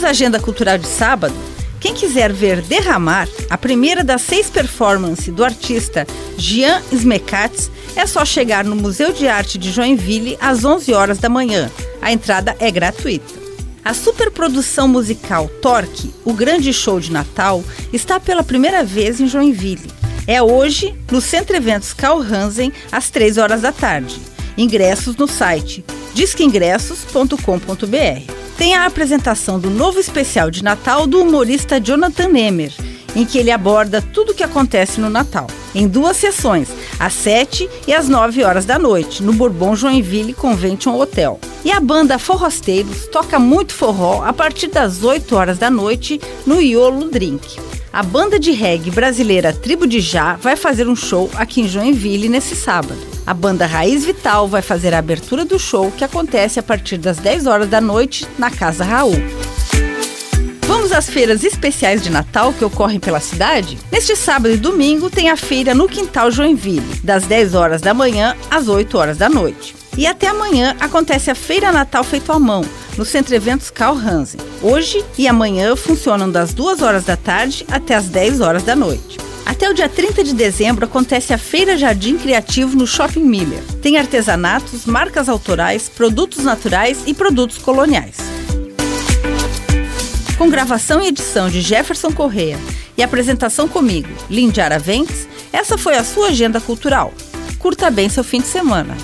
Temos a agenda cultural de sábado. Quem quiser ver Derramar, a primeira das seis performances do artista Jean Smekatz, é só chegar no Museu de Arte de Joinville às 11 horas da manhã. A entrada é gratuita. A superprodução musical Torque, o grande show de Natal, está pela primeira vez em Joinville. É hoje, no Centro Eventos Carl Hansen, às 3 horas da tarde. Ingressos no site disqueingressos.com.br. Tem a apresentação do novo especial de Natal do humorista Jonathan Nemer, em que ele aborda tudo o que acontece no Natal, em duas sessões, às 7 e às 9 horas da noite, no Bourbon Joinville Convention Hotel. E a banda Forrosteiros toca muito forró a partir das 8 horas da noite no Iolo Drink. A banda de reggae brasileira Tribo de Já vai fazer um show aqui em Joinville nesse sábado. A banda Raiz Vital vai fazer a abertura do show que acontece a partir das 10 horas da noite na Casa Raul. Vamos às feiras especiais de Natal que ocorrem pela cidade? Neste sábado e domingo tem a feira no Quintal Joinville, das 10 horas da manhã às 8 horas da noite. E até amanhã acontece a Feira Natal Feito à Mão, no Centro Eventos Carl Hansen. Hoje e amanhã funcionam das 2 horas da tarde até as 10 horas da noite. Até o dia 30 de dezembro acontece a Feira Jardim Criativo no Shopping Miller. Tem artesanatos, marcas autorais, produtos naturais e produtos coloniais. Com gravação e edição de Jefferson Correa e apresentação comigo, Lindy Araventes, essa foi a sua agenda cultural. Curta bem seu fim de semana.